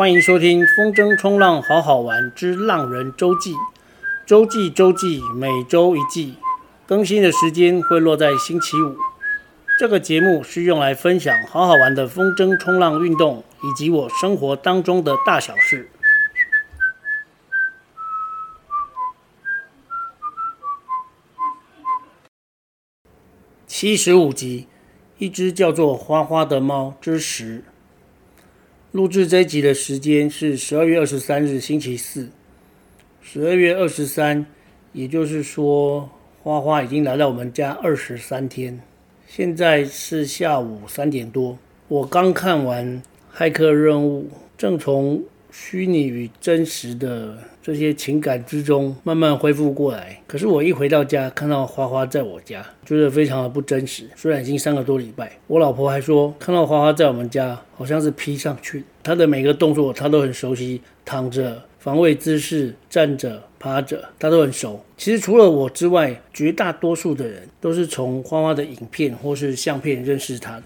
欢迎收听《风筝冲浪好好玩之浪人周记》，周记周记，每周一记，更新的时间会落在星期五。这个节目是用来分享好好玩的风筝冲浪运动，以及我生活当中的大小事。七十五集，一只叫做花花的猫之十。录制这一集的时间是十二月二十三日星期四，十二月二十三，也就是说花花已经来到我们家二十三天。现在是下午三点多，我刚看完骇客任务，正从虚拟与真实的这些情感之中慢慢恢复过来。可是我一回到家，看到花花在我家，觉得非常的不真实。虽然已经三个多礼拜，我老婆还说看到花花在我们家，好像是 P 上去。她的每个动作她都很熟悉，躺着、防卫姿势、站着、趴着，她都很熟。其实除了我之外，绝大多数的人都是从花花的影片或是相片认识她的。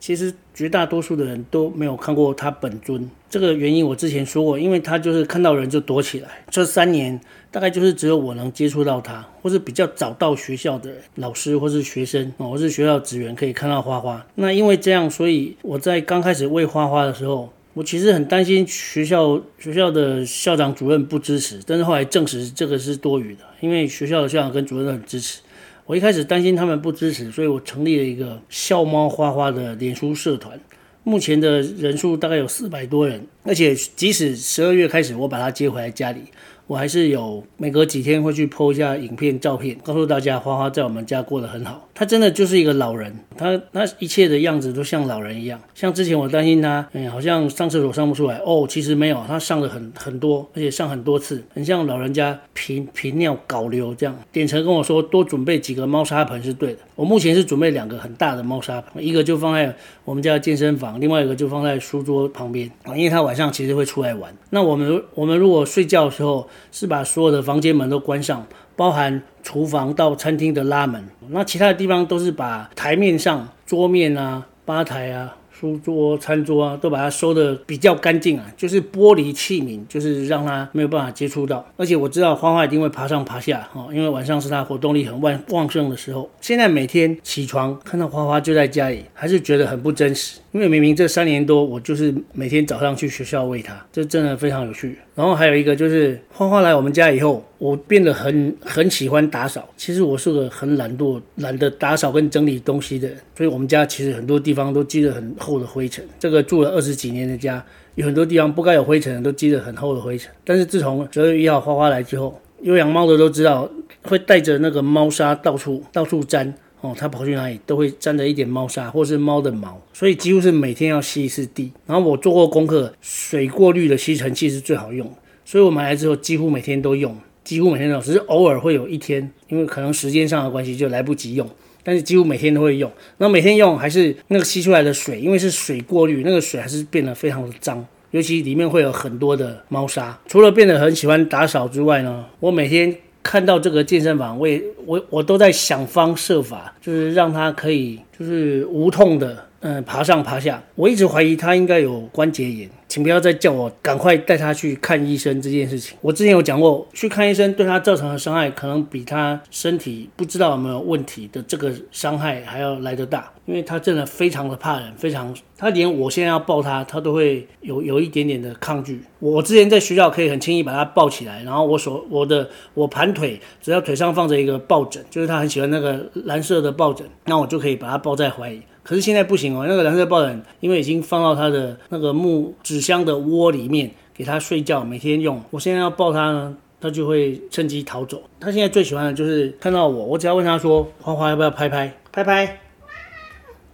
其实绝大多数的人都没有看过他本尊，这个原因我之前说过，因为他就是看到人就躲起来。这三年大概就是只有我能接触到他，或是比较早到学校的老师或是学生，或是学校职员可以看到花花。那因为这样，所以我在刚开始喂花花的时候，我其实很担心学校学校的校长主任不支持，但是后来证实这个是多余的，因为学校的校长跟主任都很支持。我一开始担心他们不支持，所以我成立了一个笑猫花花的脸书社团，目前的人数大概有四百多人，而且即使十二月开始我把它接回来家里。我还是有每隔几天会去 po 一下影片、照片，告诉大家花花在我们家过得很好。他真的就是一个老人，他他一切的样子都像老人一样。像之前我担心他，嗯，好像上厕所上不出来哦，其实没有，他上了很很多，而且上很多次，很像老人家频频尿搞流这样。典成跟我说多准备几个猫砂盆是对的。我目前是准备两个很大的猫砂盆，一个就放在我们家的健身房，另外一个就放在书桌旁边啊，因为他晚上其实会出来玩。那我们我们如果睡觉的时候。是把所有的房间门都关上，包含厨房到餐厅的拉门。那其他的地方都是把台面上、桌面啊、吧台啊。书桌、餐桌啊，都把它收得比较干净啊，就是玻璃器皿，就是让它没有办法接触到。而且我知道花花一定会爬上爬下哈，因为晚上是它活动力很旺旺盛的时候。现在每天起床看到花花就在家里，还是觉得很不真实。因为明明这三年多，我就是每天早上去学校喂它，这真的非常有趣。然后还有一个就是花花来我们家以后，我变得很很喜欢打扫。其实我是个很懒惰、懒得打扫跟整理东西的人，所以我们家其实很多地方都积了很厚的灰尘。这个住了二十几年的家，有很多地方不该有灰尘的都积了很厚的灰尘。但是自从十二月一号花花来之后，有养猫的都知道，会带着那个猫砂到处到处沾哦，它跑去哪里都会沾着一点猫砂或是猫的毛，所以几乎是每天要吸一次地。然后我做过功课，水过滤的吸尘器是最好用。所以我买来之后，几乎每天都用，几乎每天都用，只是偶尔会有一天，因为可能时间上的关系就来不及用，但是几乎每天都会用。然后每天用还是那个吸出来的水，因为是水过滤，那个水还是变得非常的脏，尤其里面会有很多的猫砂。除了变得很喜欢打扫之外呢，我每天看到这个健身房，我也我我都在想方设法，就是让他可以就是无痛的。嗯，爬上爬下，我一直怀疑他应该有关节炎，请不要再叫我赶快带他去看医生这件事情。我之前有讲过，去看医生对他造成的伤害，可能比他身体不知道有没有问题的这个伤害还要来得大，因为他真的非常的怕人，非常，他连我现在要抱他，他都会有有一点点的抗拒。我之前在学校可以很轻易把他抱起来，然后我手我的我盘腿，只要腿上放着一个抱枕，就是他很喜欢那个蓝色的抱枕，那我就可以把他抱在怀里。可是现在不行哦，那个蓝色抱枕因为已经放到他的那个木纸箱的窝里面，给他睡觉，每天用。我现在要抱他呢，他就会趁机逃走。他现在最喜欢的就是看到我，我只要问他说：“花花要不要拍拍？拍拍？”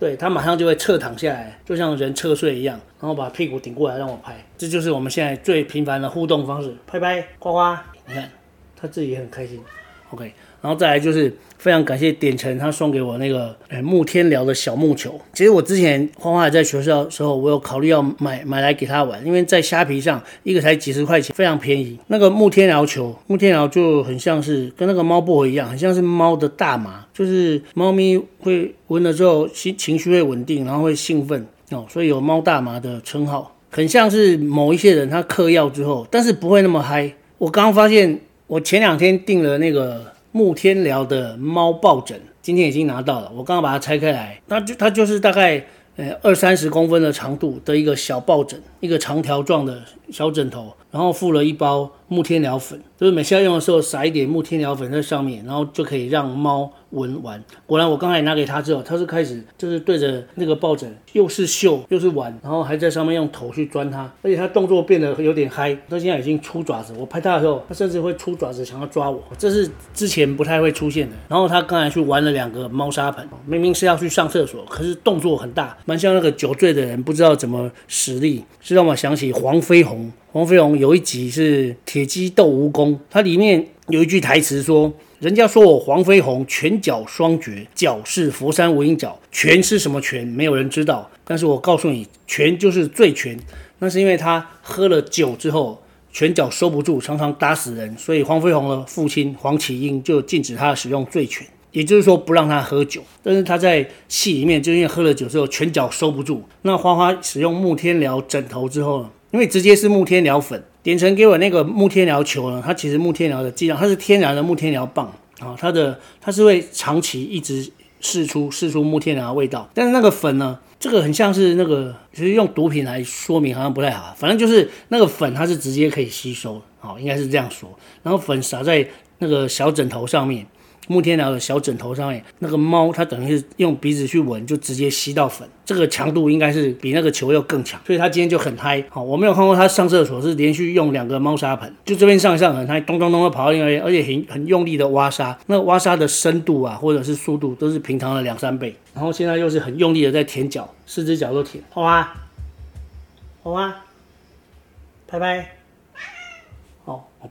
对，他马上就会侧躺下来，就像人侧睡一样，然后把屁股顶过来让我拍。这就是我们现在最频繁的互动方式，拍拍花花，你看他自己也很开心。OK。然后再来就是非常感谢典成，他送给我那个诶木天聊的小木球。其实我之前花花还在学校的时候，我有考虑要买买来给他玩，因为在虾皮上一个才几十块钱，非常便宜。那个木天聊球，木天聊就很像是跟那个猫薄荷一样，很像是猫的大麻，就是猫咪会闻了之后心情绪会稳定，然后会兴奋哦，所以有猫大麻的称号。很像是某一些人他嗑药之后，但是不会那么嗨。我刚刚发现，我前两天订了那个木天聊的猫抱枕，今天已经拿到了。我刚刚把它拆开来，它就它就是大概。呃，二三十公分的长度的一个小抱枕，一个长条状的小枕头，然后附了一包木天聊粉，就是每次要用的时候撒一点木天聊粉在上面，然后就可以让猫闻玩。果然，我刚才拿给他之后，他是开始就是对着那个抱枕，又是嗅又是玩，然后还在上面用头去钻它，而且他动作变得有点嗨。他现在已经出爪子，我拍他的时候，他甚至会出爪子想要抓我，这是之前不太会出现的。然后他刚才去玩了两个猫砂盆，明明是要去上厕所，可是动作很大，蛮像那个酒醉的人不知道怎么使力，是让我想起黄飞鸿。黄飞鸿有一集是铁鸡斗蜈蚣，它里面有一句台词说：“人家说我黄飞鸿拳脚双绝，脚是佛山无影脚，拳是什么拳？没有人知道。但是我告诉你，拳就是醉拳。那是因为他喝了酒之后，拳脚收不住，常常打死人。所以黄飞鸿的父亲黄麒英就禁止他使用醉拳，也就是说不让他喝酒。但是他在戏里面就因为喝了酒之后，拳脚收不住。那花花使用木天聊枕头之后呢？因为直接是木天聊粉，点成给我那个木天蓼球呢，它其实木天蓼的剂量，它是天然的木天疗棒啊，它的它是会长期一直释出释出木天疗的味道，但是那个粉呢，这个很像是那个，其实用毒品来说明好像不太好，反正就是那个粉它是直接可以吸收，好，应该是这样说，然后粉撒在那个小枕头上面。木天聊的小枕头上面，那个猫它等于是用鼻子去闻，就直接吸到粉，这个强度应该是比那个球要更强，所以它今天就很嗨。好，我没有看过它上厕所是连续用两个猫砂盆，就这边上一上很嗨，咚咚咚的跑到另外一边，而且很很用力的挖沙，那挖沙的深度啊或者是速度都是平常的两三倍。然后现在又是很用力的在舔脚，四只脚都舔。好啊，好啊，拜拜。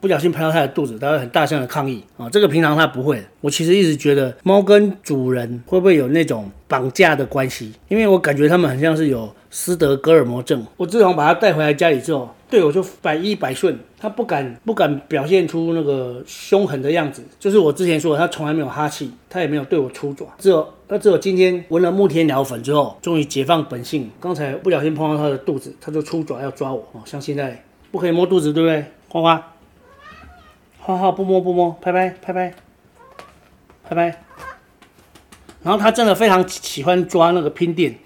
不小心拍到它的肚子，它会很大声的抗议啊！这个平常它不会。我其实一直觉得猫跟主人会不会有那种绑架的关系？因为我感觉它们很像是有斯德哥尔摩症。我自从把它带回来家里之后，对我就百依百顺，它不敢不敢表现出那个凶狠的样子。就是我之前说的，它从来没有哈气，它也没有对我出爪。只有它只有今天闻了木天鸟粉之后，终于解放本性。刚才不小心碰到它的肚子，它就出爪要抓我啊！像现在不可以摸肚子，对不对？花花。好好不摸不摸，拍拍拍拍拍拍，然后他真的非常喜欢抓那个拼垫，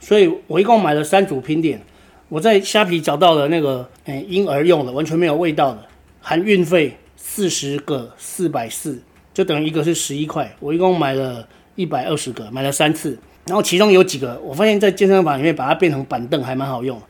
所以我一共买了三组拼垫。我在虾皮找到了那个诶婴儿用的，完全没有味道的，含运费四十个四百四，就等于一个是十一块。我一共买了一百二十个，买了三次。然后其中有几个，我发现在健身房里面把它变成板凳还蛮好用，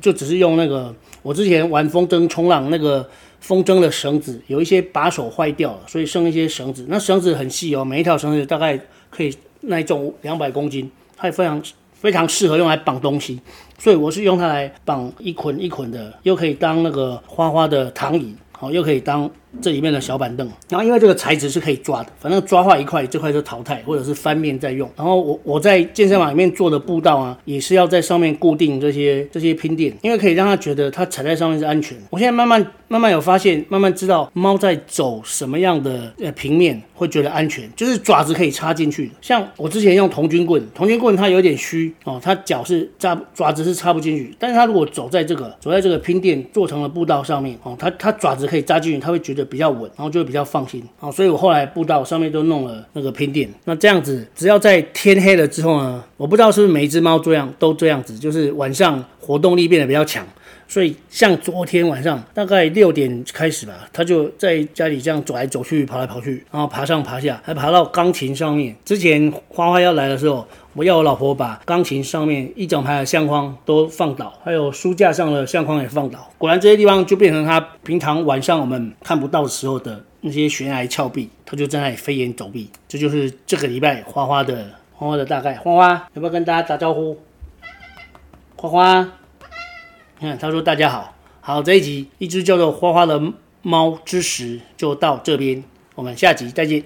就只是用那个我之前玩风筝冲浪那个。风筝的绳子有一些把手坏掉了，所以剩一些绳子。那绳子很细哦，每一条绳子大概可以耐重两百公斤，它也非常非常适合用来绑东西。所以我是用它来绑一捆一捆的，又可以当那个花花的躺椅，好，又可以当。这里面的小板凳，然后因为这个材质是可以抓的，反正抓坏一块，这块就淘汰，或者是翻面再用。然后我我在健身房里面做的步道啊，也是要在上面固定这些这些拼垫，因为可以让它觉得它踩在上面是安全。我现在慢慢慢慢有发现，慢慢知道猫在走什么样的呃平面会觉得安全，就是爪子可以插进去的。像我之前用童军棍，童军棍它有点虚哦，它脚是扎爪子是插不进去，但是它如果走在这个走在这个拼垫做成了步道上面哦，它它爪子可以扎进去，它会觉得。比较稳，然后就会比较放心啊，所以我后来步道上面都弄了那个拼垫。那这样子，只要在天黑了之后呢，我不知道是不是每一只猫这样都这样子，就是晚上活动力变得比较强。所以像昨天晚上大概六点开始吧，他就在家里这样走来走去，跑来跑去，然后爬上爬下，还爬到钢琴上面。之前花花要来的时候。我要我老婆把钢琴上面一整排的相框都放倒，还有书架上的相框也放倒。果然这些地方就变成他平常晚上我们看不到的时候的那些悬崖峭壁，他就在那里飞檐走壁。这就是这个礼拜花花的花花的大概。花花要不要跟大家打招呼？花花，你看他说大家好，好，这一集一只叫做花花的猫之时就到这边，我们下集再见。